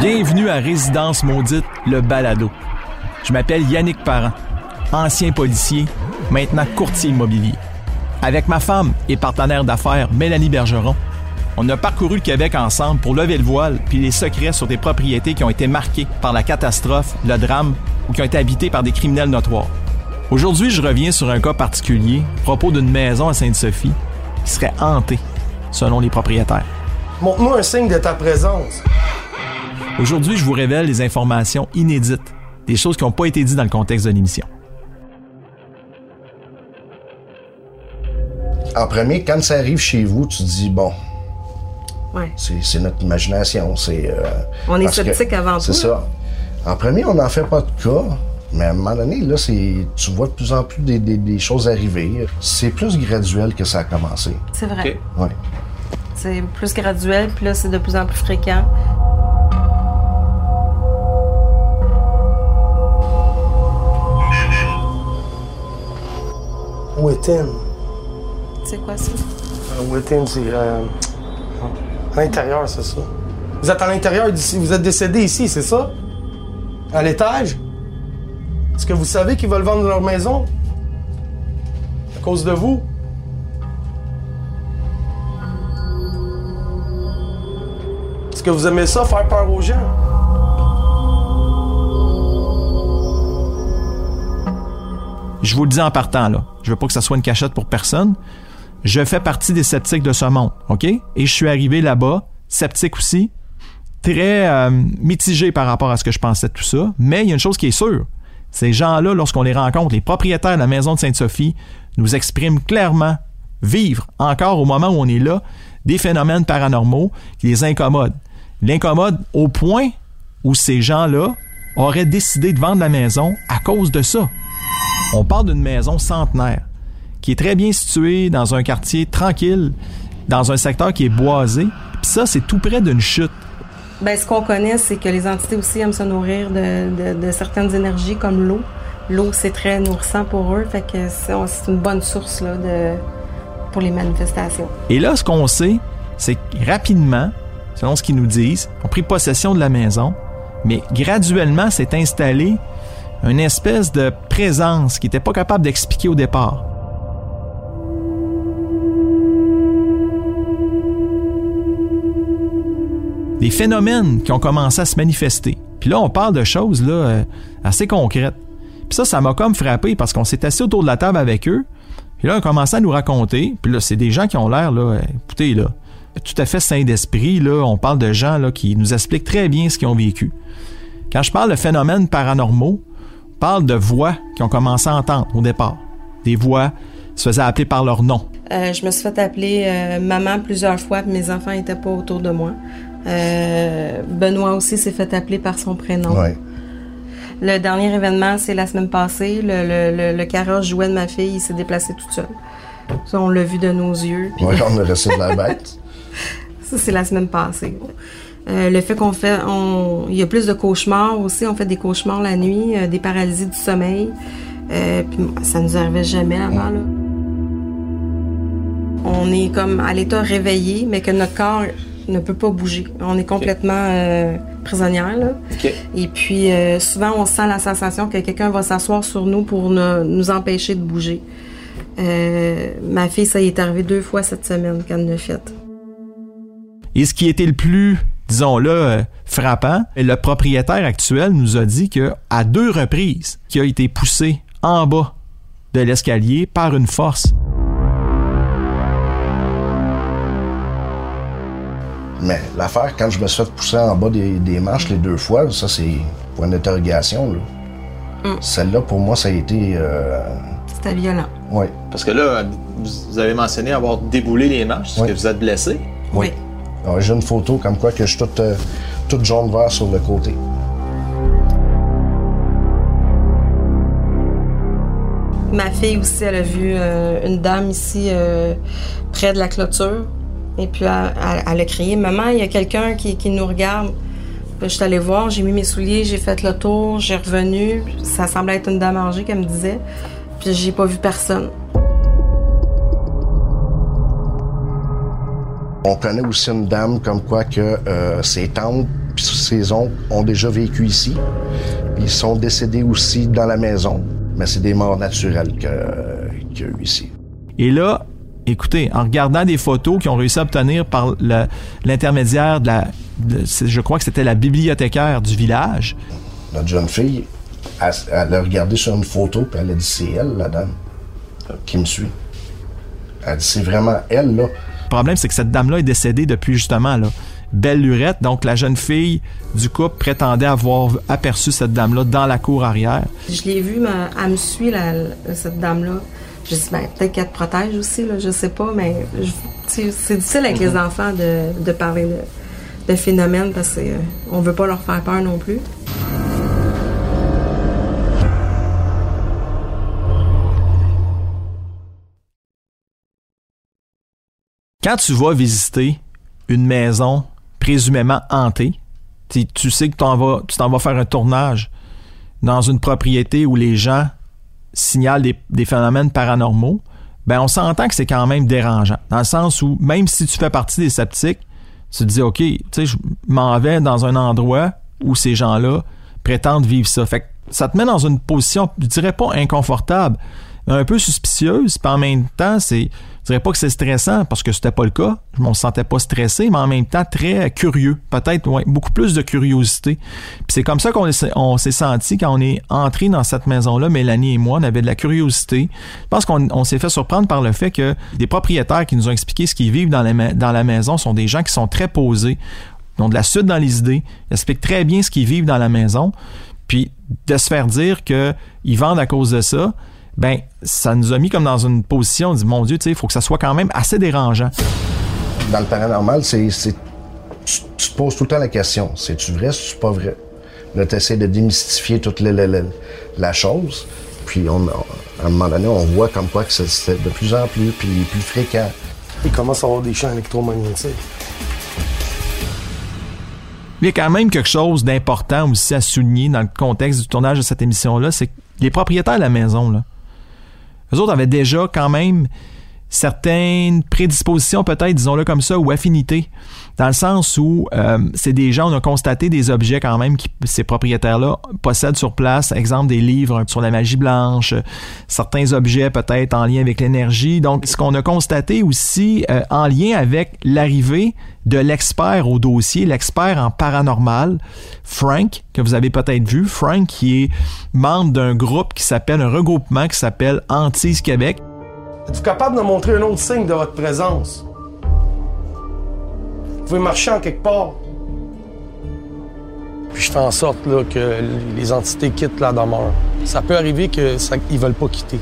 Bienvenue à Résidence Maudite, le balado. Je m'appelle Yannick Parent, ancien policier, maintenant courtier immobilier. Avec ma femme et partenaire d'affaires Mélanie Bergeron, on a parcouru le Québec ensemble pour lever le voile puis les secrets sur des propriétés qui ont été marquées par la catastrophe, le drame ou qui ont été habitées par des criminels notoires. Aujourd'hui, je reviens sur un cas particulier propos d'une maison à Sainte-Sophie qui serait hantée, selon les propriétaires. Montre-moi un signe de ta présence. Aujourd'hui, je vous révèle des informations inédites, des choses qui n'ont pas été dites dans le contexte de l'émission. En premier, quand ça arrive chez vous, tu te dis, bon, Ouais. c'est c'est notre imagination. c'est euh, On est sceptique avant C'est tout, ça. En premier, on n'en fait pas de cas, mais à un moment donné, là, c'est, tu vois de plus en plus des, des- des choses arriver. C'est plus graduel que ça a commencé. C'est vrai. Ouais. C'est plus graduel, puis là, c'est de plus en plus fréquent. Within. C'est quoi ça? C'est. euh, à l'intérieur, c'est ça. Vous êtes à l'intérieur d'ici. Vous êtes décédé ici, c'est ça? À l'étage? Est-ce que vous savez qu'ils veulent vendre leur maison? À cause de vous? Est-ce que vous aimez ça, faire peur aux gens? Je vous le dis en partant, là. Je veux pas que ça soit une cachette pour personne. Je fais partie des sceptiques de ce monde, OK? Et je suis arrivé là-bas, sceptique aussi, très euh, mitigé par rapport à ce que je pensais de tout ça. Mais il y a une chose qui est sûre. Ces gens-là, lorsqu'on les rencontre, les propriétaires de la maison de Sainte-Sophie, nous expriment clairement vivre, encore au moment où on est là, des phénomènes paranormaux qui les incommodent. L'incommode au point où ces gens-là auraient décidé de vendre la maison à cause de ça. On parle d'une maison centenaire qui est très bien située dans un quartier tranquille, dans un secteur qui est boisé. Puis ça, c'est tout près d'une chute. Ben, ce qu'on connaît, c'est que les entités aussi aiment se nourrir de, de- de certaines énergies comme l'eau. L'eau, c'est très nourrissant pour eux, fait que c'est une bonne source là, de, pour les manifestations. Et là, ce qu'on sait, c'est que rapidement, selon ce qu'ils nous disent, on a pris possession de la maison, mais graduellement s'est installée une espèce de présence qui n'était pas capable d'expliquer au départ. Des phénomènes qui ont commencé à se manifester. Puis là, on parle de choses là, euh, assez concrètes. Puis ça, ça m'a comme frappé parce qu'on s'est assis autour de la table avec eux. Puis là, on a commencé à nous raconter. Puis là, c'est des gens qui ont l'air, là, euh, écoutez, là, tout à fait sains d'esprit. Là, on parle de gens là, qui nous expliquent très bien ce qu'ils ont vécu. Quand je parle de phénomènes paranormaux, parle de voix qui ont commencé à entendre au départ. Des voix qui se faisaient appeler par leur nom. Euh, je me suis fait appeler euh, maman plusieurs fois, puis mes enfants n'étaient pas autour de moi. Euh, Benoît aussi s'est fait appeler par son prénom. Ouais. Le dernier événement, c'est la semaine passée. Le, le, le, le carrosse jouet de ma fille, il s'est déplacé tout seul. Ça, on l'a vu de nos yeux. puis- Ouais, on a resté de la bête. Ça, c'est la semaine passée. Euh, le fait qu'on fait, on, il y a plus de cauchemars aussi. On fait des cauchemars la nuit, euh, des paralysies du sommeil. Euh, puis ça nous arrivait jamais avant. Là. On est comme à l'état réveillé, mais que notre corps ne peut pas bouger. On est complètement euh, prisonnière. Là. Et puis euh, souvent, on sent la sensation que quelqu'un va s'asseoir sur nous pour ne- nous empêcher de bouger. Euh, ma fille, ça y est arrivé deux fois cette semaine qu'elle l'a fait. Et ce qui était le plus, disons-le, euh, frappant, le propriétaire actuel nous a dit que à deux reprises, qu'il a été poussé en bas de l'escalier par une force. Mais l'affaire, quand je me suis fait pousser en bas des, des marches les deux fois, ça, c'est pour une interrogation. là. Mm. Celle-là, pour moi, ça a été. Euh, C'était violent. ouais. Parce que là, vous avez mentionné avoir déboulé les marches. Oui. que vous êtes blessé? Oui. J'ai une photo comme quoi que je suis toute, euh, toute jaune vert sur le côté. Ma fille aussi, elle a vu euh, une dame ici euh, près de la clôture. Et puis, elle, a crié Maman, il y a quelqu'un qui, nous regarde. Je suis allée voir, j'ai mis mes souliers, j'ai fait le tour, j'ai revenu. Ça semblait être une dame âgée qu'elle me disait. Puis, j'ai pas vu personne. On connaît aussi une dame comme quoi que euh, ses tantes puis ses oncles ont déjà vécu ici. Ils sont décédés aussi dans la maison, mais c'est des morts naturelles qu'il y a eu ici. Et là, écoutez, en regardant des photos qu'ils ont réussi à obtenir par l'intermédiaire de la. de- je crois que c'était la bibliothécaire du village. Notre jeune fille, elle, elle a regardé sur une photo, puis elle a dit c'est elle, la dame, qui me suit. Elle dit c'est vraiment elle, là. Le problème, c'est que cette dame-là est décédée depuis justement là, Belle Lurette. Donc, la jeune fille du couple prétendait avoir aperçu cette dame-là dans la cour arrière. Je l'ai vue, mais elle me suit, la- cette dame-là. Je dis, ben, peut-être qu'elle te protège aussi, là, je sais pas, mais c'est difficile avec les enfants de, de parler de, de phénomènes parce qu'on veut pas leur faire peur non plus. Quand tu vas visiter une maison présumément hantée, tu sais que tu t'en vas faire un tournage dans une propriété où les gens signalent des, des phénomènes paranormaux, ben on s'entend que c'est quand même dérangeant. Dans le sens où, même si tu fais partie des sceptiques, tu te dis, OK, tu sais, je m'en vais dans un endroit où ces gens-là prétendent vivre ça. Fait que ça te met dans une position, je dirais pas inconfortable, mais un peu suspicieuse, puis en même temps, c'est, je dirais pas que c'est stressant, parce que c'était pas le cas, je m'en sentais pas stressé, mais en même temps très curieux, peut-être ouais, beaucoup plus de curiosité. Puis c'est comme ça qu'on s'est- senti quand on est entré dans cette maison-là, Mélanie et moi, on avait de la curiosité. Je pense qu'on on s'est fait surprendre par le fait que des propriétaires qui nous ont expliqué ce qu'ils vivent dans la, maison sont des gens qui sont très posés, ont de la suite dans les idées, expliquent très bien ce qu'ils vivent dans la maison, puis de se faire dire qu'ils vendent à cause de ça, ben ça nous a mis comme dans une position, on dit mon Dieu, tu sais, il faut que ça soit quand même assez dérangeant. Dans le paranormal, c'est, c'est- tu, tu te poses tout le temps la question c'est-tu vrai, c'est-tu pas vrai? Là, tu essaies de démystifier toute la, la- la- la chose. Puis, on, à un moment donné, on voit comme quoi que c'est, c'est de plus en plus, puis plus fréquent. Il commence à avoir des champs électromagnétiques. Il y a quand même quelque chose d'important aussi à souligner dans le contexte du tournage de cette émission-là, c'est que les propriétaires de la maison, là, eux autres avaient déjà quand même certaines prédispositions, peut-être, disons-le comme ça, ou affinités, dans le sens où euh, c'est des gens, on a constaté des objets quand même que ces propriétaires-là possèdent sur place, exemple des livres sur la magie blanche, certains objets peut-être en lien avec l'énergie. Donc, ce qu'on a constaté aussi euh, en lien avec l'arrivée de l'expert au dossier, l'expert en paranormal, Frank, que vous avez peut-être vu, Frank qui est membre d'un groupe qui s'appelle, un regroupement qui s'appelle Antise Québec. Êtes-vous capable de montrer un autre signe de votre présence? Vous pouvez marcher en quelque part. Puis je fais en sorte que les entités quittent la demeure. Ça peut arriver qu'ils ne veulent pas quitter.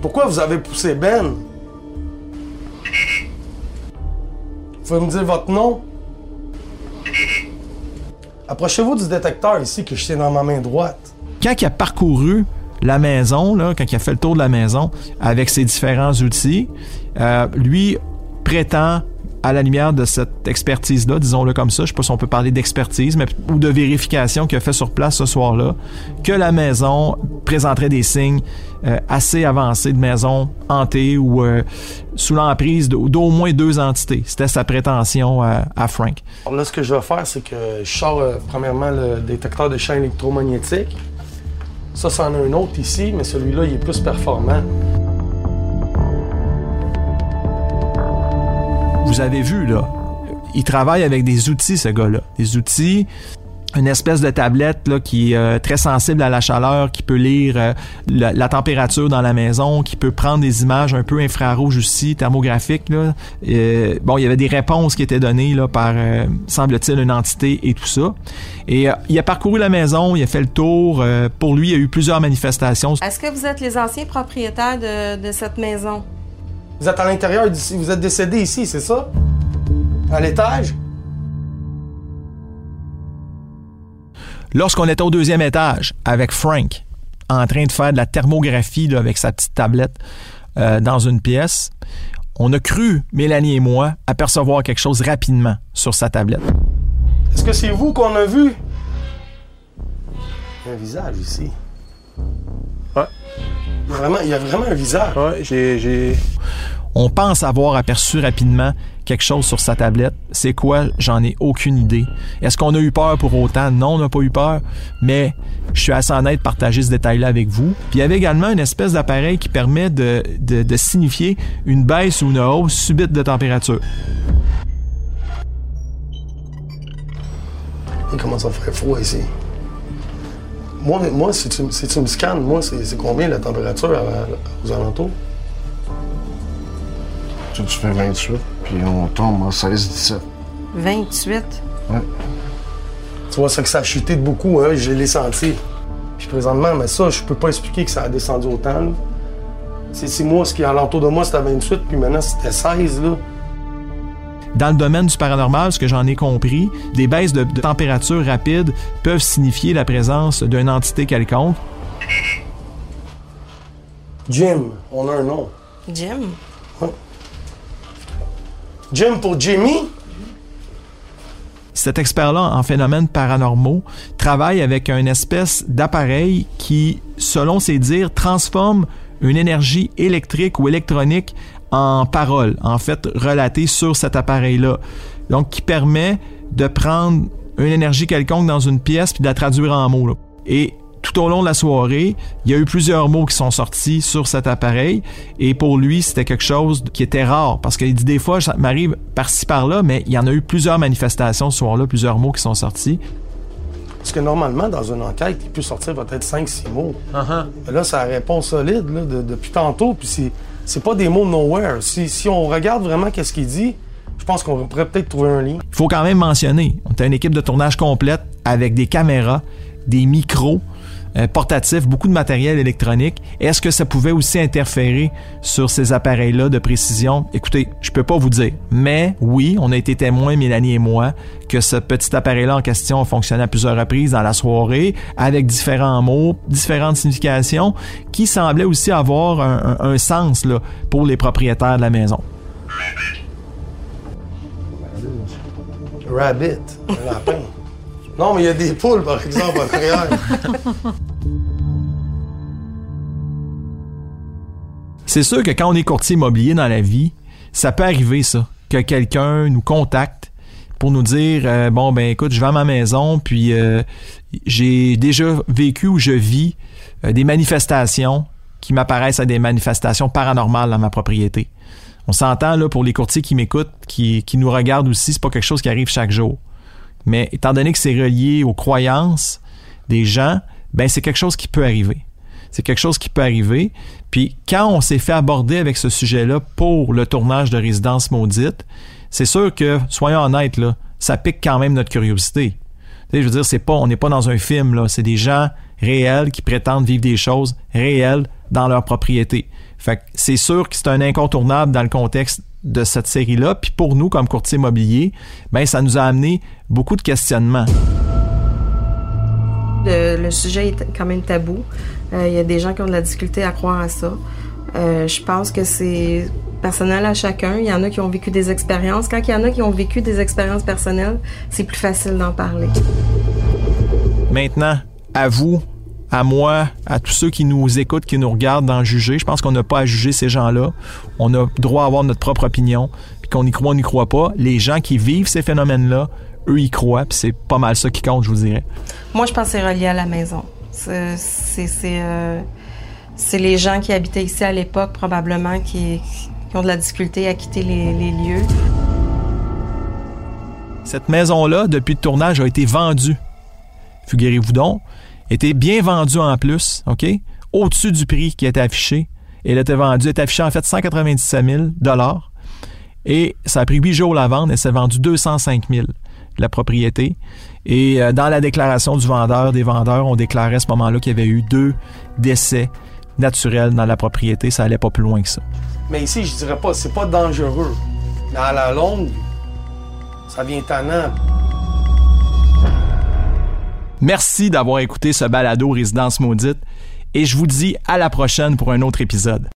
Pourquoi vous avez poussé Ben? Vous pouvez me dire votre nom? Approchez-vous du détecteur ici que je tiens dans ma main droite. quand il a parcouru la maison, là, quand il a fait le tour de la maison avec ses différents outils, euh, lui prétend, à la lumière de cette expertise-là, disons-le comme ça, je sais pas si on peut parler d'expertise, mais ou de vérification qu'il a fait sur place ce soir-là, que la maison présenterait des signes euh, assez avancés de maison hantée ou euh, sous l'emprise d'au moins deux entités. C'était sa prétention à, Frank. Alors là, ce que je vais faire, c'est que je sors premièrement le détecteur de champs électromagnétiques. Ça, c'en a un autre ici, mais celui-là, il est plus performant. vous avez vu, là, il travaille avec des outils, ce gars-là. Des outils, une espèce de tablette là, qui est euh, très sensible à la chaleur, qui peut lire euh, la, la température dans la maison, qui peut prendre des images un peu infrarouges aussi, thermographiques. Là. Bon, il y avait des réponses qui étaient données là, par, euh, semble-t-il, une entité et tout ça. Et euh, il a parcouru la maison, il a fait le tour. euh, pour lui, il y a eu plusieurs manifestations. Est-ce que vous êtes les anciens propriétaires de, de cette maison? Vous êtes à l'intérieur d'ici, vous êtes décédé ici, c'est ça? À l'étage? Lorsqu'on était au deuxième étage avec Frank, en train de faire de la thermographie là, avec sa petite tablette euh, dans une pièce, on a cru, Mélanie et moi, apercevoir quelque chose rapidement sur sa tablette. Est-ce que c'est vous qu'on a vu? Il y a un visage ici. Ouais. Il y a vraiment, il y a vraiment un visage. Ouais, j'ai. j'ai- On pense avoir aperçu rapidement quelque chose sur sa tablette. C'est quoi? J'en ai aucune idée. Est-ce qu'on a eu peur pour autant? Non, on n'a pas eu peur, mais je suis assez honnête de partager ce détail-là avec vous. Puis il y avait également une espèce d'appareil qui permet de, de, de signifier une baisse ou une hausse subite de température. Il commence à faire froid ici. Moi, moi si, tu, si tu me scannes, moi, c'est combien la température à- aux alentours? Tu, tu fais 28, puis on tombe en 16-17. 28. Tu vois, c'est que ça a chuté de beaucoup, hein, je l'ai senti. Puis présentement, mais ça, je peux pas expliquer que ça a descendu autant. là. C'est c'est moi, ce qui est alentour de moi, c'était 28, puis maintenant, c'était 16, là. Dans le domaine du paranormal, ce que j'en ai compris, des baisses de, de température rapides peuvent signifier la présence d'une entité quelconque. Jim, on a un nom. Jim? Jim pour Jimmy? Cet expert-là en phénomènes paranormaux travaille avec une espèce d'appareil qui, selon ses dires, transforme une énergie électrique ou électronique en parole, en fait, relatée sur cet appareil-là. Donc, qui permet de prendre une énergie quelconque dans une pièce puis de la traduire en mots. Tout au long de la soirée, il y a eu plusieurs mots qui sont sortis sur cet appareil. Et pour lui, c'était quelque chose qui était rare. Parce qu'il dit des fois, ça m'arrive par-ci par-là, mais il y en a eu plusieurs manifestations ce soir-là, plusieurs mots qui sont sortis. Parce que normalement, dans une enquête, il peut sortir peut-être 5-6 mots. Mais là, ça répond solide là, de- depuis tantôt, puis c'est, c'est pas des mots nowhere. Si, si on regarde vraiment qu'est-ce qu'il dit, je pense qu'on pourrait peut-être trouver un lien. Il faut quand même mentionner, on était une équipe de tournage complète avec des caméras, des micros portatifs, beaucoup de matériel électronique. Est-ce que ça pouvait aussi interférer sur ces appareils-là de précision? Écoutez, je peux pas vous dire. Mais oui, on a été témoins, Mélanie et moi, que ce petit appareil-là en question a fonctionné à plusieurs reprises dans la soirée avec différents mots, différentes significations qui semblaient aussi avoir un, un- un sens là, pour les propriétaires de la maison. Rabbit, un lapin. non, mais il y a des poules, par exemple, en. C'est sûr que quand on est courtier immobilier dans la vie, ça peut arriver ça, que quelqu'un nous contacte pour nous dire euh, bon ben écoute, je vends ma maison puis euh, j'ai déjà vécu ou je vis euh, des manifestations qui m'apparaissent à des manifestations paranormales dans ma propriété. On s'entend là pour les courtiers qui m'écoutent, qui, qui nous regardent aussi, c'est pas quelque chose qui arrive chaque jour. Mais étant donné que c'est relié aux croyances des gens, ben c'est quelque chose qui peut arriver. C'est quelque chose qui peut arriver. Puis quand on s'est fait aborder avec ce sujet-là pour le tournage de Résidence Maudite, c'est sûr que, soyons honnêtes, ça pique quand même notre curiosité. Tu je veux dire, c'est pas, on n'est pas dans un film, là. C'est des gens réels qui prétendent vivre des choses réelles dans leur propriété. Fait que c'est sûr que c'est un incontournable dans le contexte de cette série-là. Puis pour nous, comme courtier immobilier, ben ça nous a amené beaucoup de questionnements. Le, le sujet est quand même tabou. Euh, Il y a des gens qui ont de la difficulté à croire à ça. Euh, je pense que c'est personnel à chacun. Il y en a qui ont vécu des expériences. Quand il y en a qui ont vécu des expériences personnelles, c'est plus facile d'en parler. Maintenant, à vous, à moi, à tous ceux qui nous écoutent, qui nous regardent, d'en juger. Je pense qu'on n'a pas à juger ces gens-là. On a droit à avoir notre propre opinion. Puis qu'on y croit, on n'y croit pas. Les gens qui vivent ces phénomènes-là, eux, y croient. Puis c'est pas mal ça qui compte, je vous dirais. Moi, je pense que c'est relié à la maison. C'est c'est- c'est, euh, c'est les gens qui habitaient ici à l'époque, probablement, qui, qui ont de la difficulté à quitter les, les lieux. Cette maison-là, depuis le tournage, a été vendue. Figurez-vous donc, était bien vendue en plus, OK? Au-dessus du prix qui était affiché. Elle était vendue, était affichée en fait 197 000 Et ça a pris huit jours la vente et s'est vendu 205 000 la propriété. Et euh, dans la déclaration du vendeur, des vendeurs, on déclarait à ce moment-là qu'il y avait eu deux décès naturels dans la propriété. Ça allait pas plus loin que ça. Mais ici, je dirais pas, c'est pas dangereux. Mais à la longue, ça devient tannant. Merci d'avoir écouté ce balado Résidence Maudite et je vous dis à la prochaine pour un autre épisode.